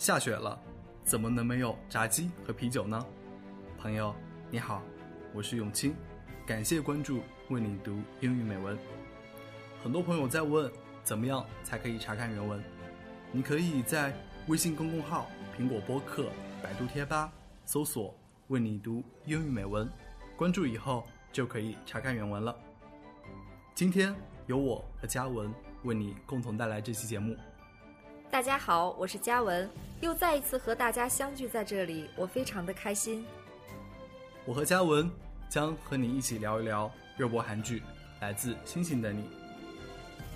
下雪了，怎么能没有炸鸡和啤酒呢？朋友，你好，我是永清，感谢关注，为你读英语美文。很多朋友在问，怎么样才可以查看原文？你可以在微信公众号、苹果播客、百度贴吧搜索“为你读英语美文”，关注以后就可以查看原文了。今天由我和嘉文为你共同带来这期节目。大家好，我是嘉文，又再一次和大家相聚在这里，我非常的开心。我和嘉文将和你一起聊一聊热播韩剧《来自星星的你》。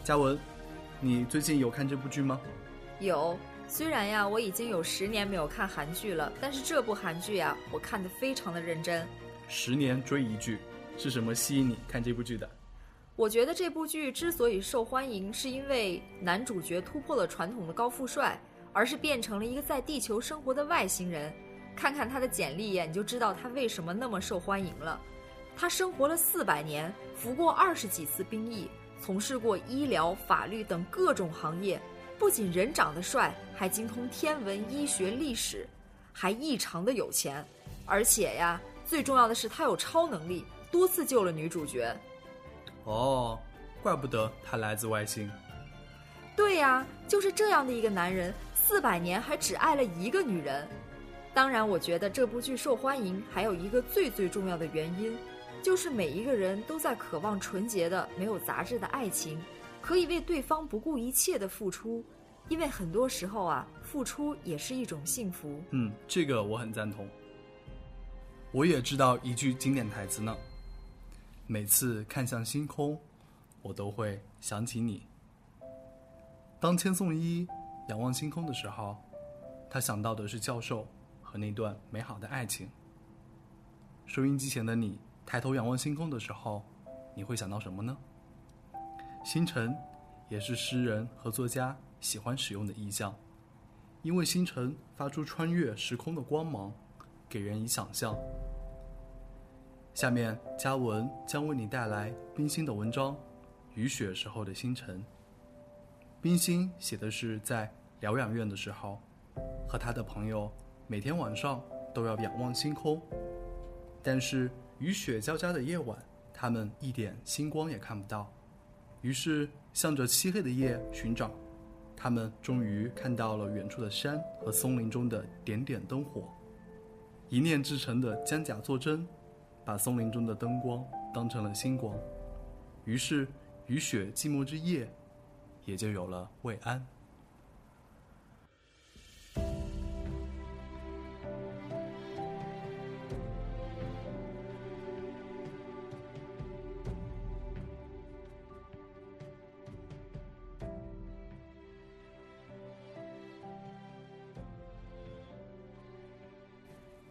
嘉文，你最近有看这部剧吗？有，虽然呀，我已经有十年没有看韩剧了，但是这部韩剧呀，我看得非常的认真。十年追一剧，是什么吸引你看这部剧的？我觉得这部剧之所以受欢迎，是因为男主角突破了传统的高富帅，而是变成了一个在地球生活的外星人。看看他的简历呀，你就知道他为什么那么受欢迎了。他生活了四百年，服过二十几次兵役，从事过医疗、法律等各种行业。不仅人长得帅，还精通天文、医学、历史，还异常的有钱。而且呀，最重要的是他有超能力，多次救了女主角。哦，怪不得他来自外星。对呀，就是这样的一个男人，四百年还只爱了一个女人。当然，我觉得这部剧受欢迎还有一个最最重要的原因，就是每一个人都在渴望纯洁的、没有杂质的爱情，可以为对方不顾一切的付出。因为很多时候啊，付出也是一种幸福。嗯，这个我很赞同。我也知道一句经典台词呢。每次看向星空，我都会想起你。当千颂伊仰望星空的时候，他想到的是教授和那段美好的爱情。收音机前的你抬头仰望星空的时候，你会想到什么呢？星辰也是诗人和作家喜欢使用的意象，因为星辰发出穿越时空的光芒，给人以想象。下面，嘉文将为你带来冰心的文章《雨雪时候的星辰》。冰心写的是在疗养院的时候，和他的朋友每天晚上都要仰望星空，但是雨雪交加的夜晚，他们一点星光也看不到。于是，向着漆黑的夜寻找，他们终于看到了远处的山和松林中的点点灯火。一念制成的将甲作针。把松林中的灯光当成了星光，于是雨雪寂寞之夜，也就有了慰安。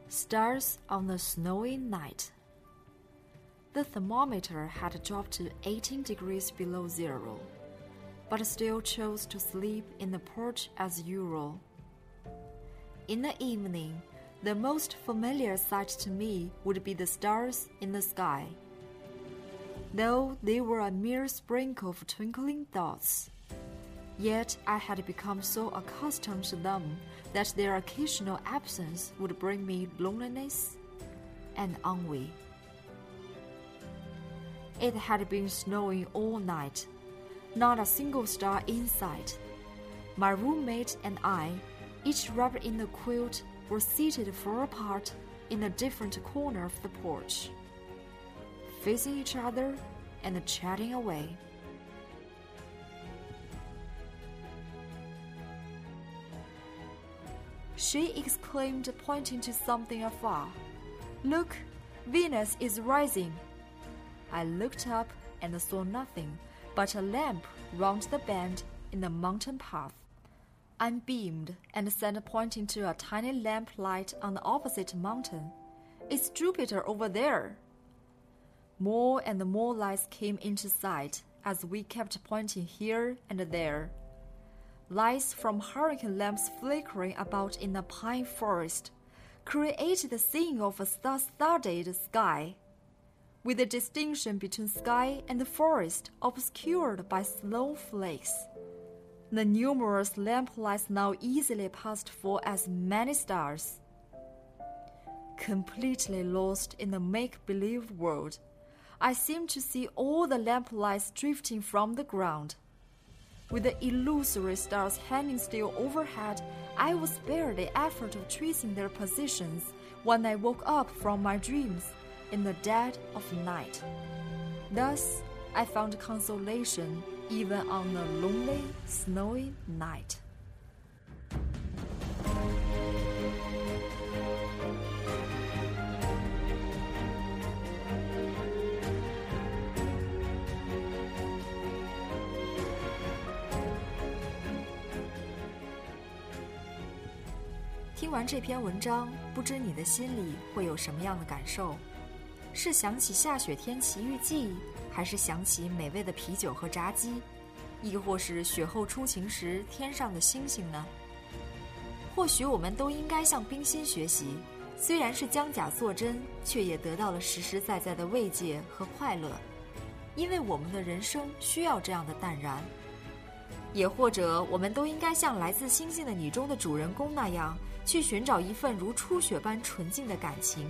Stars on the snowy night. The thermometer had dropped to 18 degrees below zero, but still chose to sleep in the porch as usual. In the evening, the most familiar sight to me would be the stars in the sky. Though they were a mere sprinkle of twinkling dots, yet I had become so accustomed to them that their occasional absence would bring me loneliness and ennui. It had been snowing all night, not a single star in sight. My roommate and I, each wrapped in a quilt, were seated far apart in a different corner of the porch, facing each other and chatting away. She exclaimed, pointing to something afar, Look, Venus is rising. I looked up and saw nothing but a lamp round the bend in the mountain path. I beamed and said, pointing to a tiny lamp light on the opposite mountain, It's Jupiter over there. More and more lights came into sight as we kept pointing here and there. Lights from hurricane lamps flickering about in the pine forest created the scene of a star studded sky with the distinction between sky and the forest obscured by snowflakes. The numerous lamplights now easily passed for as many stars. Completely lost in the make believe world, I seemed to see all the lamplights drifting from the ground. With the illusory stars hanging still overhead, I was spared the effort of tracing their positions when I woke up from my dreams in the dead of night. Thus, I found consolation even on a lonely, snowy night. 听完这篇文章，不知你的心里会有什么样的感受？是想起下雪天奇遇记，还是想起美味的啤酒和炸鸡，亦或是雪后初晴时天上的星星呢？或许我们都应该向冰心学习，虽然是将假作真，却也得到了实实在在的慰藉和快乐，因为我们的人生需要这样的淡然。也或者，我们都应该像来自星星的你中的主人公那样，去寻找一份如初雪般纯净的感情。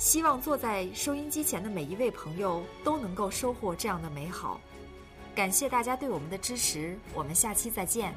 希望坐在收音机前的每一位朋友都能够收获这样的美好。感谢大家对我们的支持，我们下期再见。